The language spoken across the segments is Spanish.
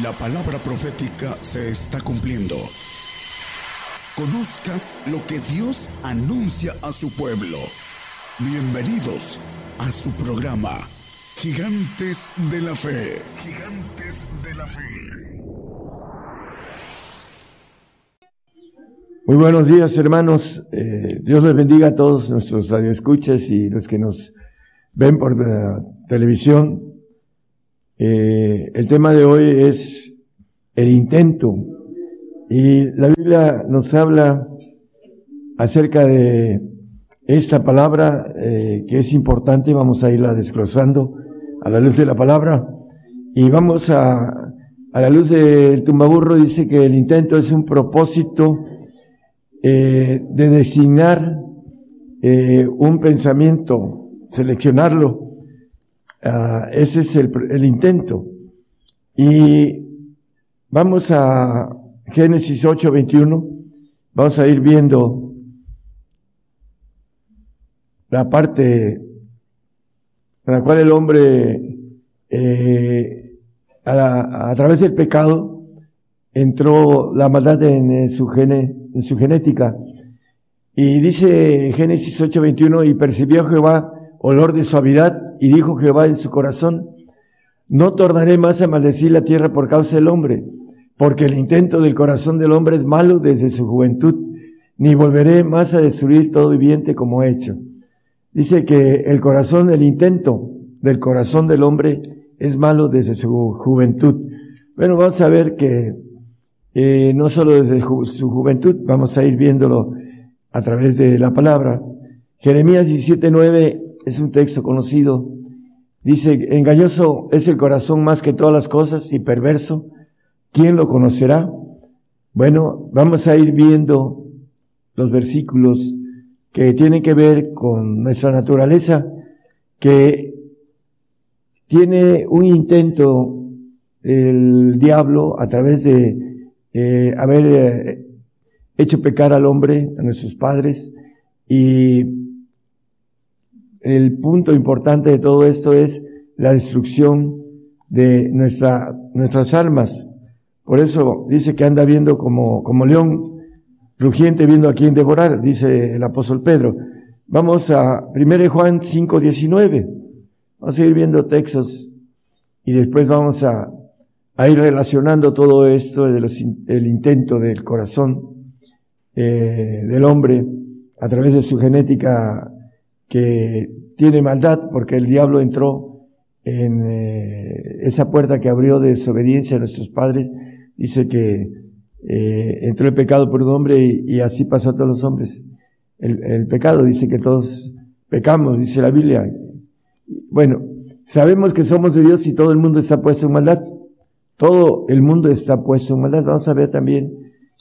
La palabra profética se está cumpliendo. Conozca lo que Dios anuncia a su pueblo. Bienvenidos a su programa, Gigantes de la Fe. Gigantes de la Fe. Muy buenos días, hermanos. Eh, Dios les bendiga a todos nuestros radioescuchas y los que nos ven por la televisión. Eh, el tema de hoy es el intento. Y la Biblia nos habla acerca de esta palabra eh, que es importante. Vamos a irla desglosando a la luz de la palabra. Y vamos a, a la luz del tumbaburro, dice que el intento es un propósito eh, de designar un pensamiento, seleccionarlo Ah, ese es el, el intento. Y vamos a Génesis 8, 21. Vamos a ir viendo la parte en la cual el hombre, eh, a, a, través del pecado, entró la maldad en, su, gene, en su genética. Y dice Génesis 8:21, y percibió Jehová olor de suavidad, y dijo Jehová en su corazón, no tornaré más a maldecir la tierra por causa del hombre, porque el intento del corazón del hombre es malo desde su juventud, ni volveré más a destruir todo viviente como he hecho. Dice que el corazón, el intento del corazón del hombre es malo desde su juventud. Bueno, vamos a ver que eh, no solo desde su juventud, vamos a ir viéndolo a través de la palabra. Jeremías 17.9 es un texto conocido. Dice, engañoso es el corazón más que todas las cosas y perverso. ¿Quién lo conocerá? Bueno, vamos a ir viendo los versículos que tienen que ver con nuestra naturaleza, que tiene un intento el diablo a través de eh, haber eh, hecho pecar al hombre, a nuestros padres, y el punto importante de todo esto es la destrucción de nuestra, nuestras almas. Por eso dice que anda viendo como, como león rugiente viendo a quién devorar, dice el apóstol Pedro. Vamos a 1 Juan 5, 19. Vamos a ir viendo textos y después vamos a, a ir relacionando todo esto de los, el intento del corazón eh, del hombre a través de su genética que tiene maldad porque el diablo entró en eh, esa puerta que abrió de desobediencia a nuestros padres. Dice que eh, entró el pecado por un hombre y, así pasó a todos los hombres. El, el, pecado dice que todos pecamos, dice la Biblia. Bueno, sabemos que somos de Dios y todo el mundo está puesto en maldad. Todo el mundo está puesto en maldad. Vamos a ver también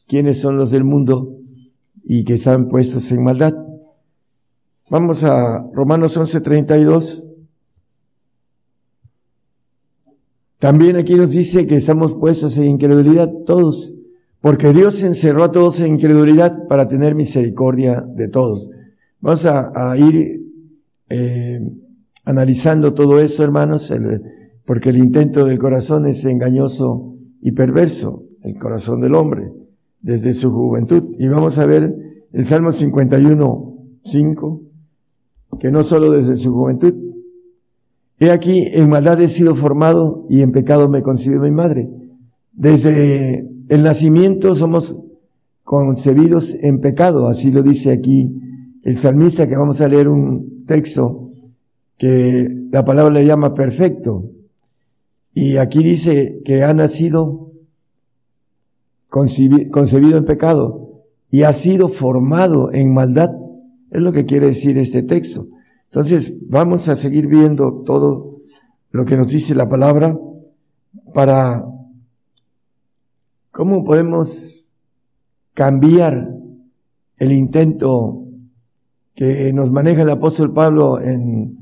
quiénes son los del mundo y que están puestos en maldad. Vamos a Romanos 11:32. También aquí nos dice que estamos puestos en incredulidad todos, porque Dios encerró a todos en incredulidad para tener misericordia de todos. Vamos a, ir eh, analizando todo eso, hermanos, porque el intento del corazón es engañoso y perverso, el corazón del hombre, desde su juventud. Y vamos a ver el Salmo 51, 5 que no solo desde su juventud. He aquí, en maldad he sido formado y en pecado me concibió mi madre. Desde el nacimiento somos concebidos en pecado, así lo dice aquí el salmista que vamos a leer un texto que la palabra le llama perfecto. Y aquí dice que ha nacido concebido en pecado y ha sido formado en maldad. Es lo que quiere decir este texto. Entonces, vamos a seguir viendo todo lo que nos dice la palabra para cómo podemos cambiar el intento que nos maneja el apóstol Pablo en,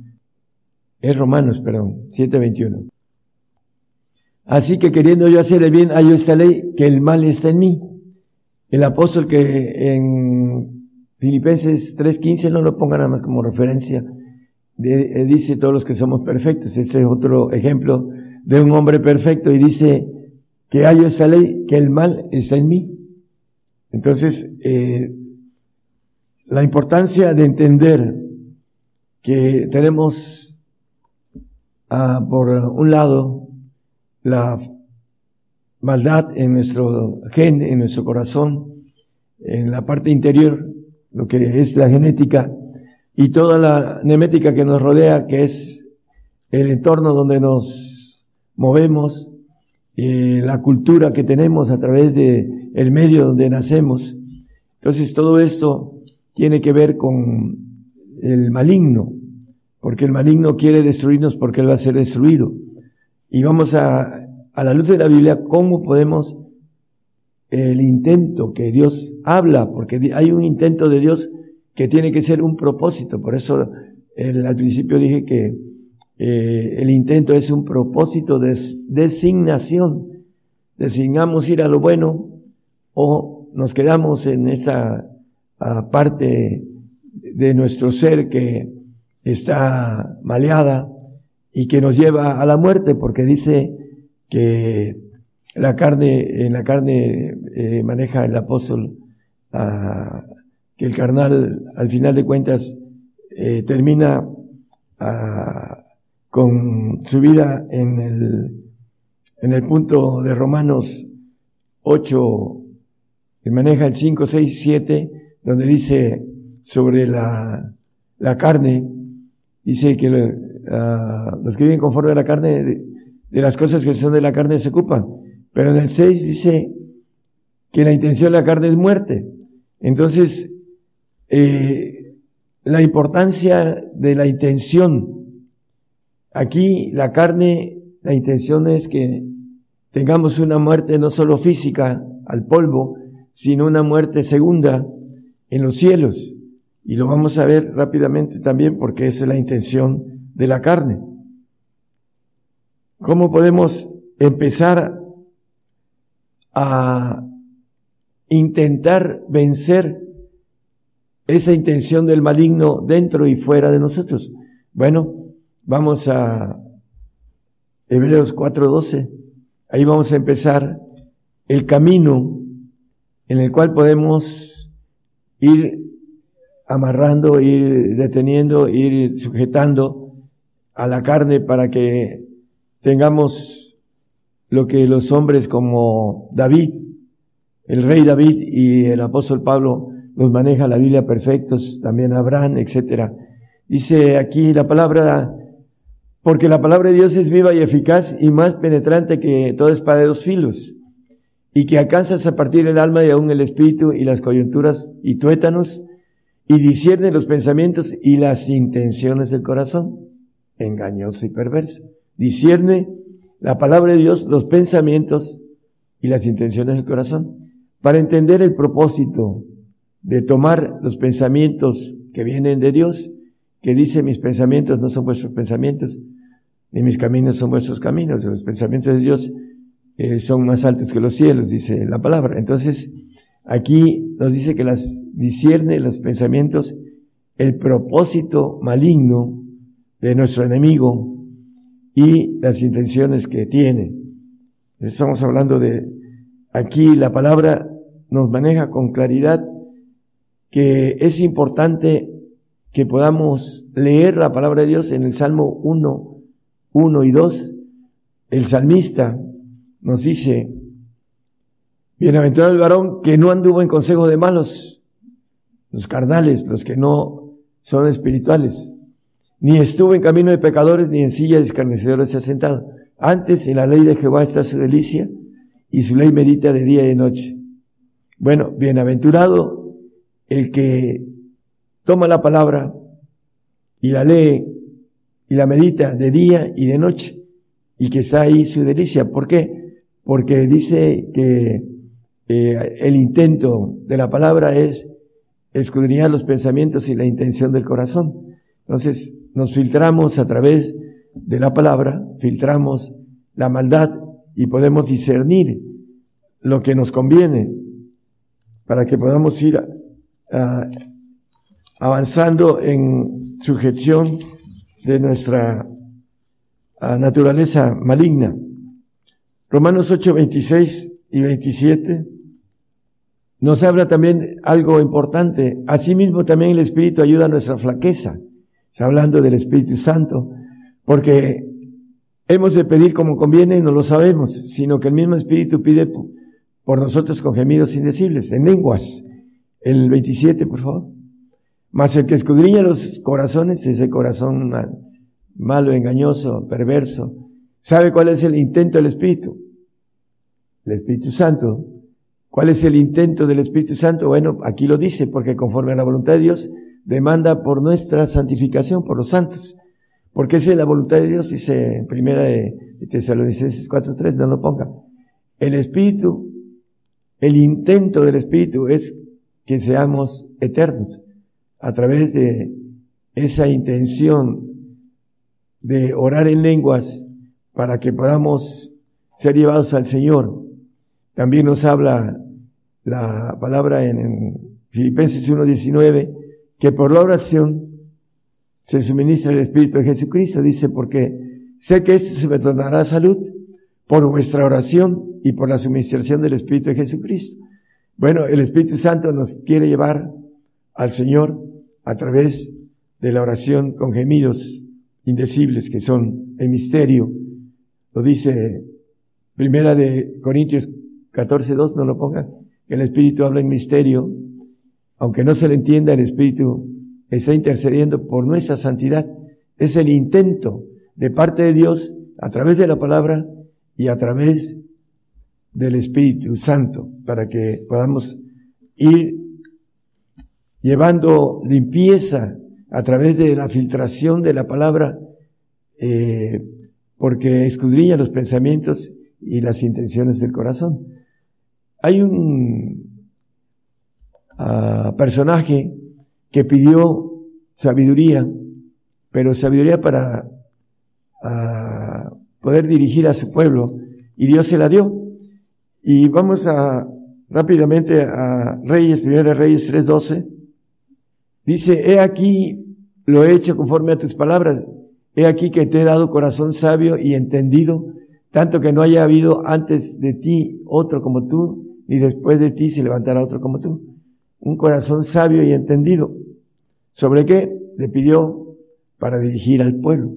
Romanos, perdón, 7:21. Así que queriendo yo hacer el bien, hay esta ley, que el mal está en mí. El apóstol que en Filipenses 3.15 no lo ponga nada más como referencia. Eh, dice todos los que somos perfectos. Este es otro ejemplo de un hombre perfecto y dice que hay esa ley, que el mal está en mí. Entonces, eh, la importancia de entender que tenemos, ah, por un lado, la maldad en nuestro gen, en nuestro corazón, en la parte interior, lo que es la genética, y toda la nemética que nos rodea, que es el entorno donde nos movemos, eh, la cultura que tenemos a través de medio donde nacemos. Entonces todo esto tiene que ver con el maligno, porque el maligno quiere destruirnos porque él va a ser destruido. Y vamos a, a la luz de la Biblia, cómo podemos el intento que Dios habla, porque hay un intento de Dios que tiene que ser un propósito. Por eso al principio dije que eh, el intento es un propósito de designación. Designamos ir a lo bueno o nos quedamos en esa parte de nuestro ser que está maleada y que nos lleva a la muerte porque dice que la carne, en la carne eh, maneja el apóstol que el carnal al final de cuentas eh, termina con su vida en el, en el punto de Romanos 8, que maneja el 5, 6, 7, donde dice sobre la, la carne, dice que los que viven conforme a la carne, de, las cosas que son de la carne se ocupan. Pero en el 6 dice que la intención de la carne es muerte. Entonces, eh, la importancia de la intención Aquí la carne, la intención es que tengamos una muerte no solo física al polvo, sino una muerte segunda en los cielos. Y lo vamos a ver rápidamente también porque esa es la intención de la carne. ¿Cómo podemos empezar a intentar vencer esa intención del maligno dentro y fuera de nosotros? Bueno, Vamos a Hebreos 4:12. Ahí vamos a empezar el camino en el cual podemos ir amarrando, ir deteniendo, ir sujetando a la carne para que tengamos lo que los hombres como David, el rey David y el apóstol Pablo nos maneja la Biblia perfectos, también Abraham, etcétera. Dice aquí la palabra porque la palabra de Dios es viva y eficaz y más penetrante que toda espada de dos filos, y que alcanzas a partir el alma y aún el espíritu y las coyunturas y tuétanos, y discierne los pensamientos y las intenciones del corazón, engañoso y perverso. Discierne la palabra de Dios, los pensamientos y las intenciones del corazón, para entender el propósito de tomar los pensamientos que vienen de Dios que dice mis pensamientos no son vuestros pensamientos, ni mis caminos son vuestros caminos, los pensamientos de Dios eh, son más altos que los cielos, dice la palabra. Entonces, aquí nos dice que las discierne los pensamientos, el propósito maligno de nuestro enemigo y las intenciones que tiene. Estamos hablando de, aquí la palabra nos maneja con claridad que es importante que podamos leer la palabra de Dios en el Salmo 1, 1 y 2. El salmista nos dice, Bienaventurado el varón que no anduvo en consejo de malos, los carnales, los que no son espirituales, ni estuvo en camino de pecadores, ni en silla de escarnecedores se ha sentado. Antes en la ley de Jehová está su delicia, y su ley medita de día y de noche. Bueno, bienaventurado el que toma la palabra y la lee y la medita de día y de noche y que está ahí su delicia. ¿Por qué? Porque dice que eh, el intento de la palabra es escudriñar los pensamientos y la intención del corazón. Entonces nos filtramos a través de la palabra, filtramos la maldad y podemos discernir lo que nos conviene para que podamos ir a avanzando en sujeción de nuestra ah, naturaleza maligna. Romanos 8, 26 y 27 nos habla también algo importante. Asimismo también el Espíritu ayuda a nuestra flaqueza. Está hablando del Espíritu Santo, porque hemos de pedir como conviene y no lo sabemos, sino que el mismo Espíritu pide por nosotros con gemidos indecibles, en lenguas. El 27, por favor. Mas el que escudriña los corazones, ese corazón malo, engañoso, perverso, sabe cuál es el intento del Espíritu. El Espíritu Santo. ¿Cuál es el intento del Espíritu Santo? Bueno, aquí lo dice, porque conforme a la voluntad de Dios, demanda por nuestra santificación, por los santos. Porque esa es la voluntad de Dios, dice en primera de Tesalonicenses 4.3, no lo ponga. El Espíritu, el intento del Espíritu es que seamos eternos a través de esa intención de orar en lenguas para que podamos ser llevados al Señor. También nos habla la palabra en, Filipenses 1.19 que por la oración se suministra el Espíritu de Jesucristo. Dice, porque sé que esto se me tornará salud por vuestra oración y por la suministración del Espíritu de Jesucristo. Bueno, el Espíritu Santo nos quiere llevar al Señor a través de la oración con gemidos indecibles que son el misterio. Lo dice Primera de Corintios 14, 2, no lo pongan, que el Espíritu habla en misterio. Aunque no se le entienda, el Espíritu está intercediendo por nuestra santidad. Es el intento de parte de Dios a través de la palabra y a través del Espíritu Santo para que podamos ir llevando limpieza a través de la filtración de la palabra, eh, porque escudriña los pensamientos y las intenciones del corazón. Hay un personaje que pidió sabiduría, pero sabiduría para poder dirigir a su pueblo, y Dios se la dio. Y vamos a rápidamente a Reyes, primera Reyes 3.12. Dice, he aquí, lo he hecho conforme a tus palabras. He aquí que te he dado corazón sabio y entendido, tanto que no haya habido antes de ti otro como tú, ni después de ti se levantará otro como tú. Un corazón sabio y entendido. ¿Sobre qué? Le pidió para dirigir al pueblo.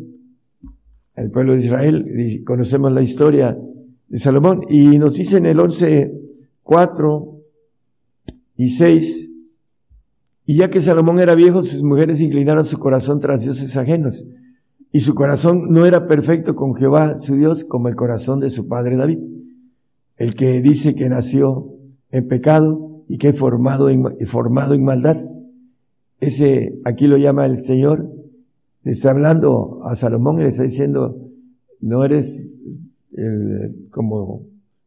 El pueblo de Israel. Conocemos la historia de Salomón. Y nos dice en el 11, 4 y 6, y ya que Salomón era viejo, sus mujeres inclinaron su corazón tras dioses ajenos. Y su corazón no era perfecto con Jehová, su Dios, como el corazón de su padre David, el que dice que nació en pecado y que formado en, formado en maldad. Ese, aquí lo llama el Señor, le está hablando a Salomón y le está diciendo, no eres como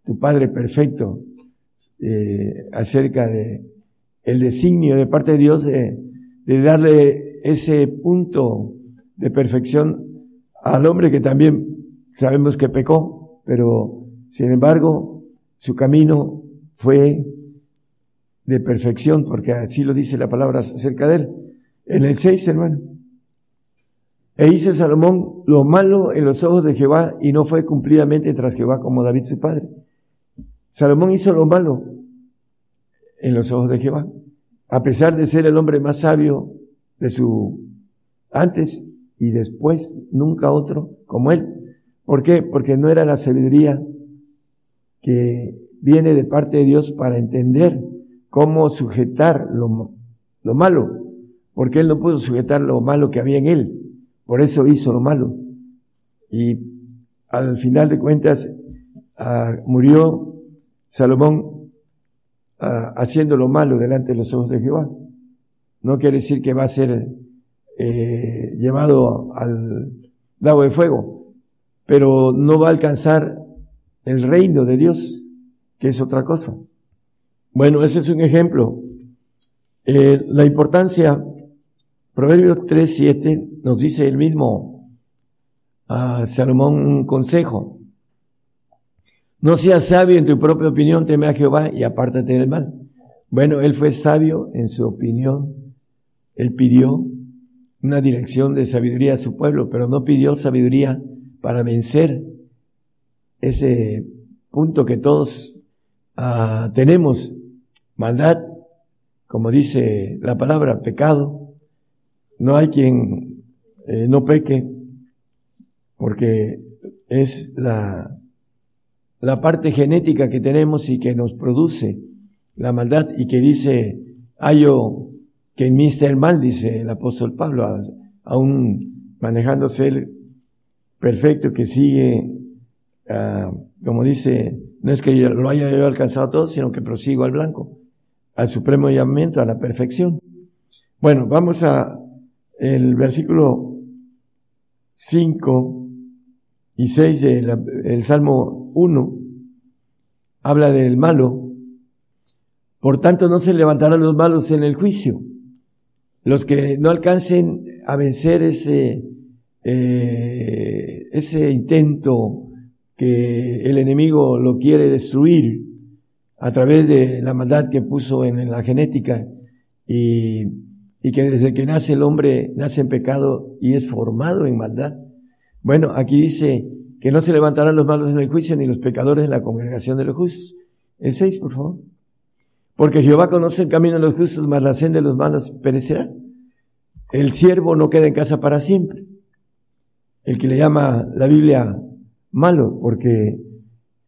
tu Padre perfecto, eh, acerca de el designio de parte de Dios de, de darle ese punto de perfección al hombre que también sabemos que pecó, pero sin embargo su camino fue de perfección, porque así lo dice la palabra acerca de él. En el 6, hermano. E hizo Salomón lo malo en los ojos de Jehová y no fue cumplidamente tras Jehová como David su padre. Salomón hizo lo malo en los ojos de Jehová, a pesar de ser el hombre más sabio de su antes y después, nunca otro como él. ¿Por qué? Porque no era la sabiduría que viene de parte de Dios para entender cómo sujetar lo, lo malo, porque él no pudo sujetar lo malo que había en él. Por eso hizo lo malo. Y al final de cuentas ah, murió Salomón ah, haciendo lo malo delante de los ojos de Jehová. No quiere decir que va a ser eh, llevado al lago de fuego, pero no va a alcanzar el reino de Dios, que es otra cosa. Bueno, ese es un ejemplo. Eh, la importancia Proverbios 3, 7 nos dice el mismo a Salomón un consejo. No seas sabio en tu propia opinión, teme a Jehová y apártate del mal. Bueno, él fue sabio en su opinión. Él pidió una dirección de sabiduría a su pueblo, pero no pidió sabiduría para vencer ese punto que todos ah, tenemos, maldad, como dice la palabra, pecado. No hay quien eh, no peque, porque es la, la parte genética que tenemos y que nos produce la maldad y que dice, hallo que en mí está el mal, dice el apóstol Pablo, aún manejándose él perfecto, que sigue, ah, como dice, no es que yo lo haya yo alcanzado todo, sino que prosigo al blanco, al supremo llamamiento, a la perfección. Bueno, vamos a el versículo 5 y 6 del Salmo 1, habla del malo. Por tanto, no se levantarán los malos en el juicio. Los que no alcancen a vencer ese, eh, ese intento que el enemigo lo quiere destruir a través de la maldad que puso en, la genética y, y que desde que nace el hombre nace en pecado y es formado en maldad. Bueno, aquí dice que no se levantarán los malos en el juicio ni los pecadores en la congregación de los justos. El 6, por favor. Porque Jehová conoce el camino de los justos, mas la senda de los malos perecerá. El siervo no queda en casa para siempre. El que le llama la Biblia malo, porque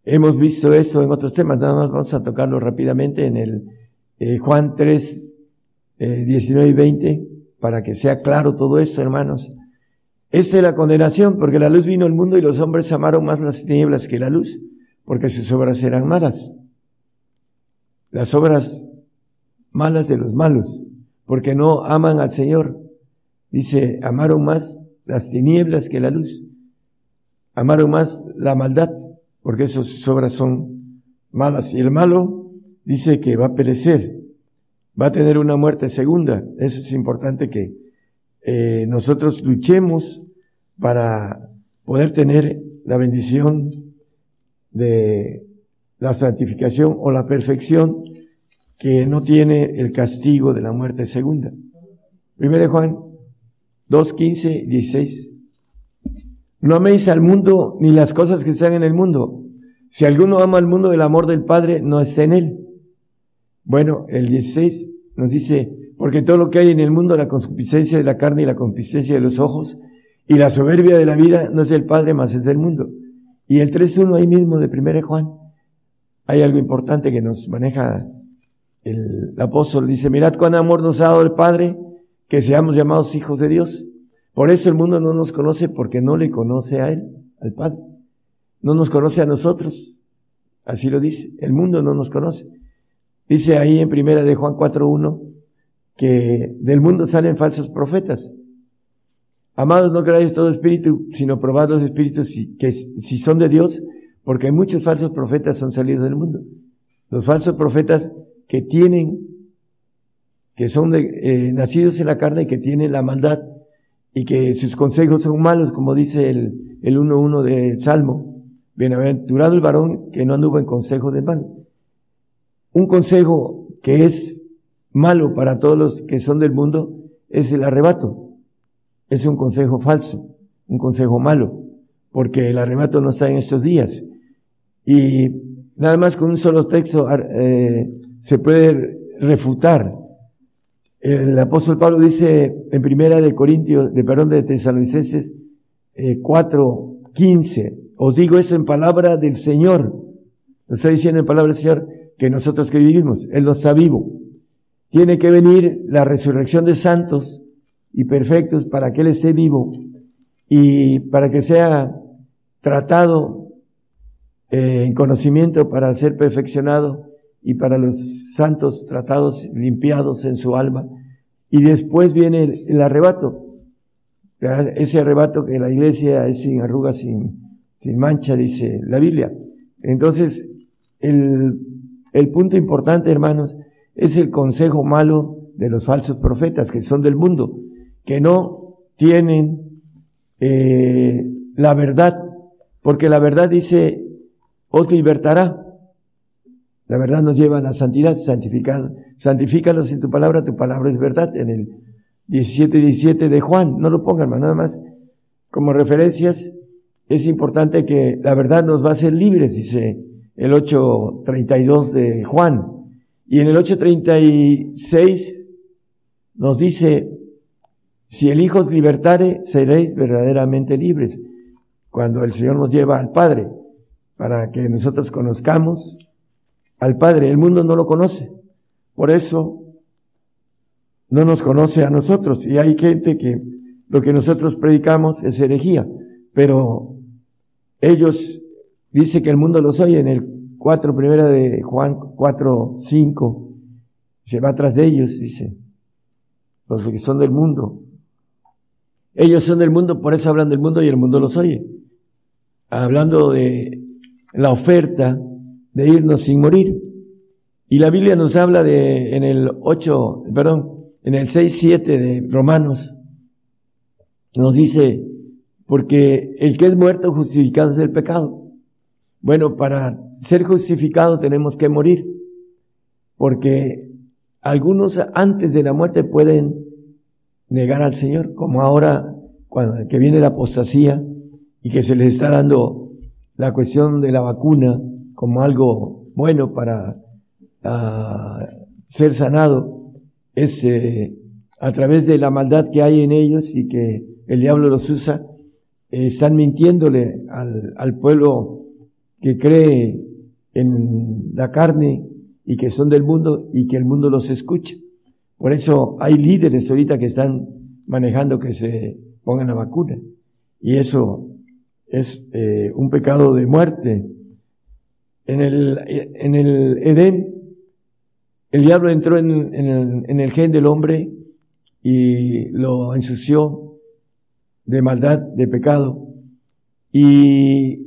hemos visto eso en otros temas, nada más vamos a tocarlo rápidamente en el eh, Juan 3, 19 eh, y 20, para que sea claro todo esto, hermanos. Esta es la condenación, porque la luz vino al mundo y los hombres amaron más las tinieblas que la luz, porque sus obras eran malas. Las obras malas de los malos, porque no aman al Señor. Dice, amaron más las tinieblas que la luz. Amaron más la maldad, porque sus obras son malas. Y el malo dice que va a perecer, va a tener una muerte segunda. Eso es importante que eh, nosotros luchemos para poder tener la bendición de la santificación o la perfección que no tiene el castigo de la muerte segunda. Primero Juan 2, 15, 16. No améis al mundo ni las cosas que están en el mundo. Si alguno ama al mundo, el amor del Padre no está en él. Bueno, el 16 nos dice, porque todo lo que hay en el mundo, la concupiscencia de la carne y la concupiscencia de los ojos y la soberbia de la vida no es del Padre, más es del mundo. Y el 3.1 ahí mismo de 1 Juan, hay algo importante que nos maneja el, apóstol. Dice, mirad cuán amor nos ha dado el Padre, que seamos llamados hijos de Dios. Por eso el mundo no nos conoce porque no le conoce a Él, al Padre. No nos conoce a nosotros. Así lo dice. El mundo no nos conoce. Dice ahí en primera de Juan 4.1 que del mundo salen falsos profetas. Amados, no creáis todo espíritu, sino probad los espíritus si, que si son de Dios, porque muchos falsos profetas son salidos del mundo. Los falsos profetas que tienen, que son de, eh, nacidos en la carne y que tienen la maldad y que sus consejos son malos, como dice el, el 1.1 del Salmo. Bienaventurado el varón que no anduvo en consejo de mal. Un consejo que es malo para todos los que son del mundo es el arrebato es un consejo falso, un consejo malo, porque el arrebato no está en estos días. Y nada más con un solo texto eh, se puede refutar. El apóstol Pablo dice en primera de Corintios, de perdón, de Tesalonicenses eh, 4, 15, os digo eso en palabra del Señor. Lo está diciendo en palabra del Señor que nosotros que vivimos, Él no está vivo. Tiene que venir la resurrección de santos y perfectos para que Él esté vivo y para que sea tratado eh, en conocimiento para ser perfeccionado y para los santos tratados, limpiados en su alma. Y después viene el, arrebato, ese arrebato que la iglesia es sin arrugas, sin, sin mancha, dice la Biblia. Entonces, el, el punto importante, hermanos, es el consejo malo de los falsos profetas que son del mundo que no tienen eh, la verdad, porque la verdad dice, os libertará. La verdad nos lleva a la santidad, santificado. Santifícalos en tu palabra, tu palabra es verdad, en el 17 17 de Juan. No lo pongan, nada más. Como referencias, es importante que la verdad nos va a hacer libres, dice el 8.32 de Juan. Y en el 8.36 nos dice, si el Hijo os libertare, seréis verdaderamente libres. Cuando el Señor nos lleva al Padre, para que nosotros conozcamos al Padre. El mundo no lo conoce. Por eso no nos conoce a nosotros. Y hay gente que lo que nosotros predicamos es herejía. Pero ellos dice que el mundo los oye en el 4 primera de Juan 4, 5. Se va atrás de ellos, dice. Los que son del mundo. Ellos son del mundo, por eso hablan del mundo y el mundo los oye. Hablando de la oferta de irnos sin morir. Y la Biblia nos habla de, en el 8, perdón, en el 6, 7 de Romanos, nos dice, porque el que es muerto justificado es el pecado. Bueno, para ser justificado tenemos que morir, porque algunos antes de la muerte pueden negar al Señor, como ahora cuando que viene la apostasía y que se les está dando la cuestión de la vacuna como algo bueno para ah, ser sanado, es eh, a través de la maldad que hay en ellos y que el diablo los usa, eh, están mintiéndole al, al pueblo que cree en la carne y que son del mundo y que el mundo los escucha. Por eso hay líderes ahorita que están manejando que se pongan la vacuna. Y eso es eh, un pecado de muerte. En el, en el Edén, el diablo entró en, el, en el gen del hombre y lo ensució de maldad, de pecado. Y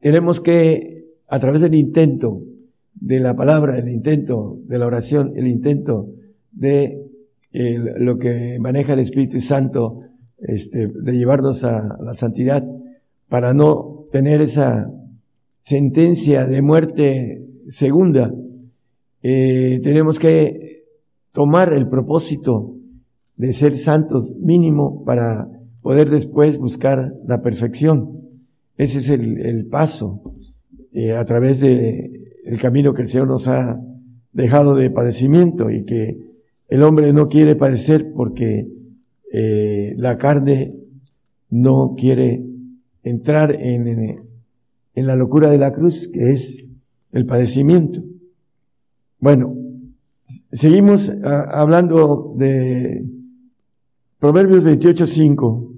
tenemos que, a través del intento de la palabra, el intento de la oración, el intento de lo que maneja el Espíritu Santo, este, de llevarnos a la santidad, para no tener esa sentencia de muerte segunda, eh, tenemos que tomar el propósito de ser santos mínimo para poder después buscar la perfección. Ese es el, paso eh, a través de el camino que el Señor nos ha dejado de padecimiento y que el hombre no quiere padecer porque eh, la carne no quiere entrar en, en la locura de la cruz, que es el padecimiento. Bueno, seguimos ah, hablando de Proverbios 28.5.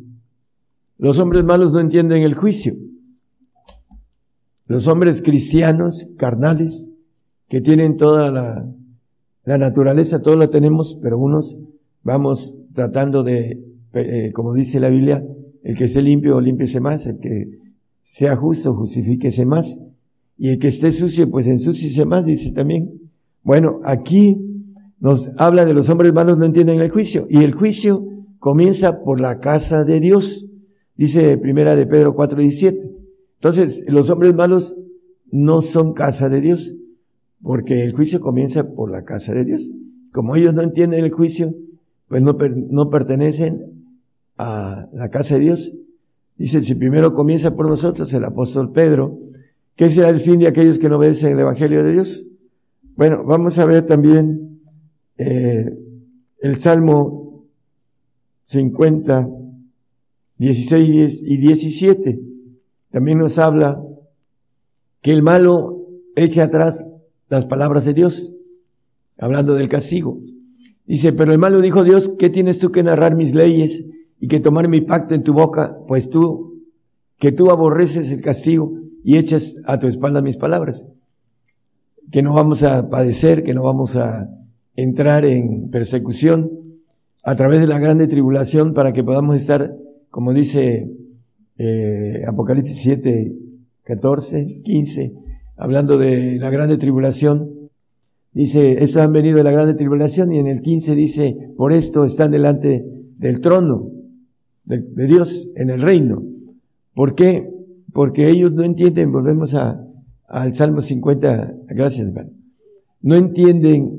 Los hombres malos no entienden el juicio. Los hombres cristianos, carnales, que tienen toda la, la naturaleza, todo lo tenemos, pero unos vamos tratando de, eh, como dice la Biblia, el que esté limpio, límpiese más, el que sea justo, justifíquese más, y el que esté sucio, pues ensúciese más, dice también. Bueno, aquí nos habla de los hombres malos no entienden el juicio, y el juicio comienza por la casa de Dios, dice primera de Pedro 4:17. Entonces, los hombres malos no son casa de Dios, porque el juicio comienza por la casa de Dios. Como ellos no entienden el juicio, pues no, no pertenecen a la casa de Dios. Dice, si primero comienza por nosotros, el apóstol Pedro, ¿qué será el fin de aquellos que no obedecen el Evangelio de Dios? Bueno, vamos a ver también eh, el Salmo 50, 16 y 17 también nos habla que el malo echa atrás las palabras de Dios, hablando del castigo. Dice, pero el malo dijo Dios, ¿qué tienes tú que narrar mis leyes y que tomar mi pacto en tu boca? Pues tú, que tú aborreces el castigo y echas a tu espalda mis palabras. Que no vamos a padecer, que no vamos a entrar en persecución a través de la grande tribulación para que podamos estar, como dice eh, Apocalipsis 7, 14, 15, hablando de la grande tribulación. Dice, estos han venido de la grande tribulación y en el 15 dice, por esto están delante del trono de, Dios en el reino. ¿Por qué? Porque ellos no entienden, volvemos a, al Salmo 50, gracias hermano, no entienden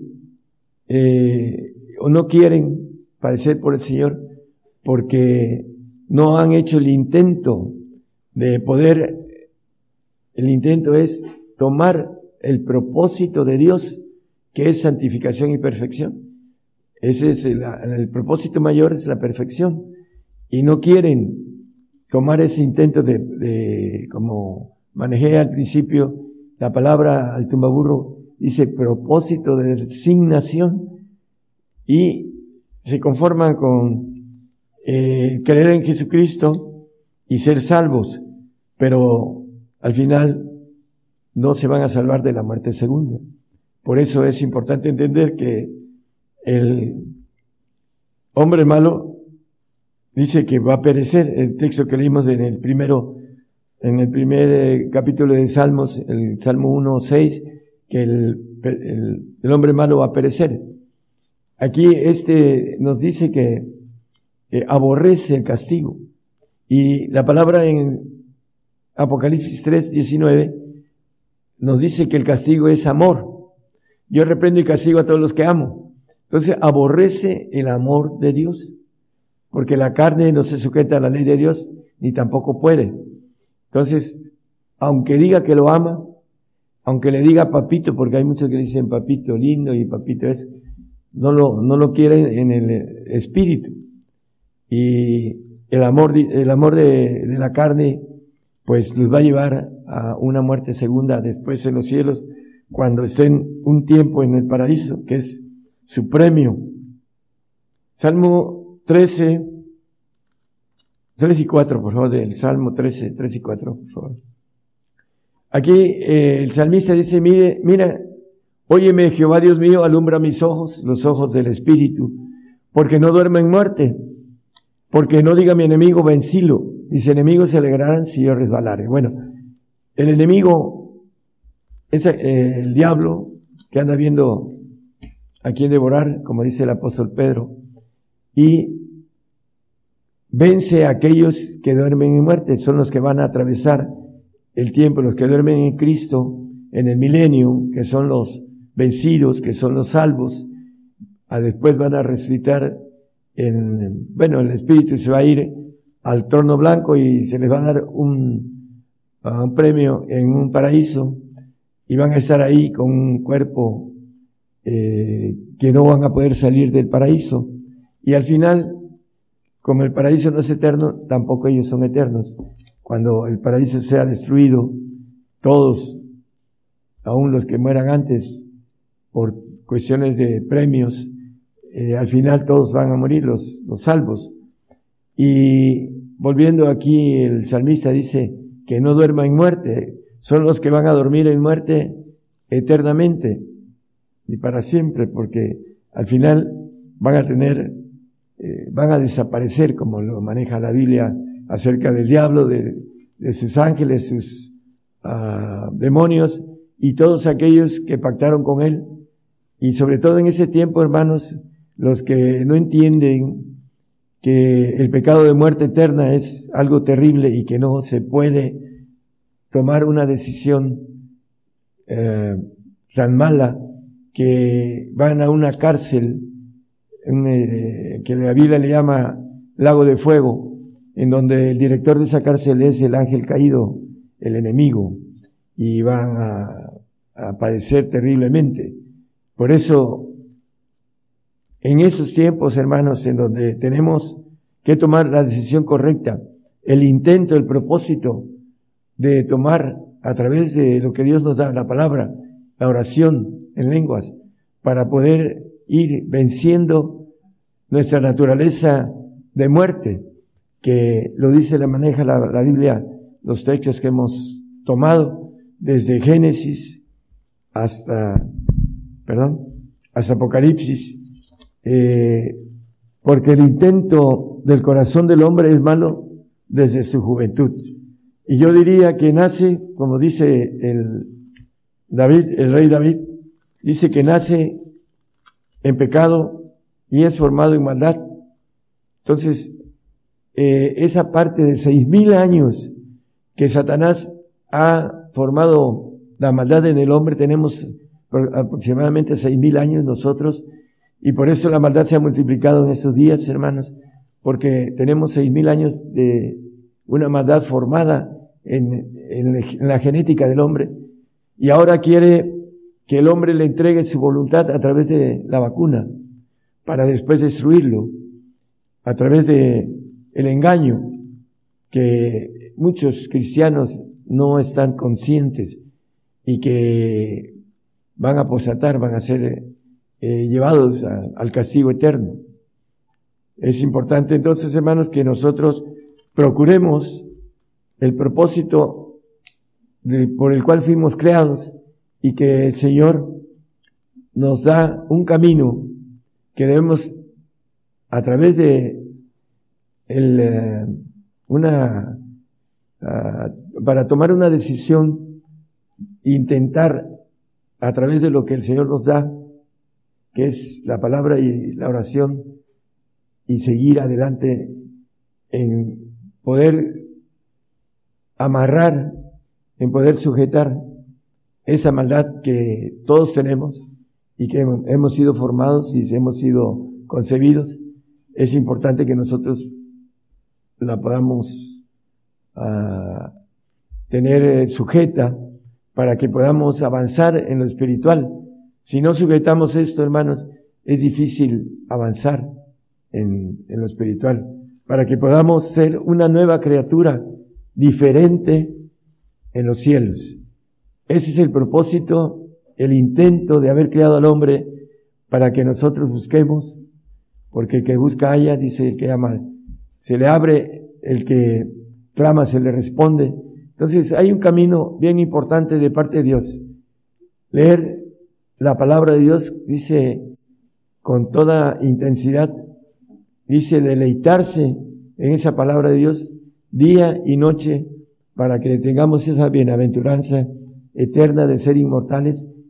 eh, o no quieren padecer por el Señor porque no han hecho el intento de poder, el intento es tomar el propósito de Dios, que es santificación y perfección. Ese es el, el propósito mayor, es la perfección. Y no quieren tomar ese intento de, de como manejé al principio, la palabra al tumbaburro dice propósito de designación y se conforman con eh, creer en Jesucristo y ser salvos, pero al final no se van a salvar de la muerte segunda. Por eso es importante entender que el hombre malo dice que va a perecer. El texto que leímos en el primero, en el primer eh, capítulo de Salmos, el Salmo 1, 6, que el, el, hombre malo va a perecer. Aquí este nos dice que, aborrece el castigo. Y la palabra en Apocalipsis 3, 19 nos dice que el castigo es amor. Yo reprendo y castigo a todos los que amo. Entonces aborrece el amor de Dios, porque la carne no se sujeta a la ley de Dios, ni tampoco puede. Entonces, aunque diga que lo ama, aunque le diga papito, porque hay muchos que dicen papito lindo y papito es, no lo, no lo quieren en el espíritu. Y el amor, el amor de, de la carne, pues los va a llevar a una muerte segunda después en los cielos, cuando estén un tiempo en el paraíso, que es su premio. Salmo 13, 3 y 4, por favor, del Salmo 13, 3 y 4, por favor. Aquí eh, el salmista dice, mire, mira, óyeme Jehová Dios mío, alumbra mis ojos, los ojos del Espíritu, porque no duerme en muerte, porque no diga mi enemigo vencilo, mis enemigos se alegrarán si yo resbalare. Bueno, el enemigo es eh, el diablo que anda viendo a quién devorar, como dice el apóstol Pedro, y vence a aquellos que duermen en muerte, son los que van a atravesar el tiempo, los que duermen en Cristo en el milenio, que son los vencidos, que son los salvos, a después van a resucitar en, bueno, el Espíritu se va a ir al trono blanco y se les va a dar un, un premio en un paraíso y van a estar ahí con un cuerpo eh, que no van a poder salir del paraíso. Y al final, como el paraíso no es eterno, tampoco ellos son eternos cuando el paraíso sea destruido, todos, aun los que mueran antes, por cuestiones de premios, eh, al final todos van a morir, los, los salvos. Y volviendo aquí, el salmista dice que no duerma en muerte, son los que van a dormir en muerte eternamente y para siempre, porque al final van a tener, eh, van a desaparecer, como lo maneja la Biblia acerca del diablo, de, sus ángeles, sus uh, demonios y todos aquellos que pactaron con él. Y sobre todo en ese tiempo, hermanos, los que no entienden que el pecado de muerte eterna es algo terrible y que no se puede tomar una decisión eh, tan mala que van a una cárcel que la Biblia le llama lago de fuego en donde el director de esa cárcel es el ángel caído, el enemigo, y van a, padecer terriblemente. Por eso, en esos tiempos, hermanos, en donde tenemos que tomar la decisión correcta, el intento, el propósito de tomar a través de lo que Dios nos da, la palabra, la oración en lenguas, para poder ir venciendo nuestra naturaleza de muerte, que lo dice, la maneja la, Biblia, los textos que hemos tomado desde Génesis hasta, perdón, hasta Apocalipsis, eh, porque el intento del corazón del hombre es malo desde su juventud. Y yo diría que nace, como dice el David, el rey David, dice que nace en pecado y es formado en maldad. Entonces, eh, esa parte de seis mil años que Satanás ha formado la maldad en el hombre, tenemos aproximadamente seis mil años nosotros, y por eso la maldad se ha multiplicado en esos días, hermanos, porque tenemos seis mil años de una maldad formada en la genética del hombre, y ahora quiere que el hombre le entregue su voluntad a través de la vacuna para después destruirlo a través de el engaño que muchos cristianos no están conscientes y que van a posatar, van a ser eh, llevados al castigo eterno. Es importante entonces, hermanos, que nosotros procuremos el propósito por el cual fuimos creados y que el Señor nos da un camino que debemos a través de el, eh, una, ah, para tomar una decisión, intentar a través de lo que el Señor nos da, que es la palabra y la oración, y seguir adelante en poder amarrar, en poder sujetar esa maldad que todos tenemos y que hemos sido formados y hemos sido concebidos, es importante que nosotros la podamos uh, tener eh, sujeta para que podamos avanzar en lo espiritual. Si no sujetamos esto, hermanos, es difícil avanzar en, en lo espiritual. Para que podamos ser una nueva criatura diferente en los cielos. Ese es el propósito, el intento de haber creado al hombre para que nosotros busquemos, porque el que busca haya, dice el que ama, se le abre, el que clama se le responde. Entonces hay un camino bien importante de parte de Dios. Leer la palabra de Dios dice con toda intensidad, dice deleitarse en esa palabra de Dios día y noche para que tengamos esa bienaventuranza eterna de ser inmortales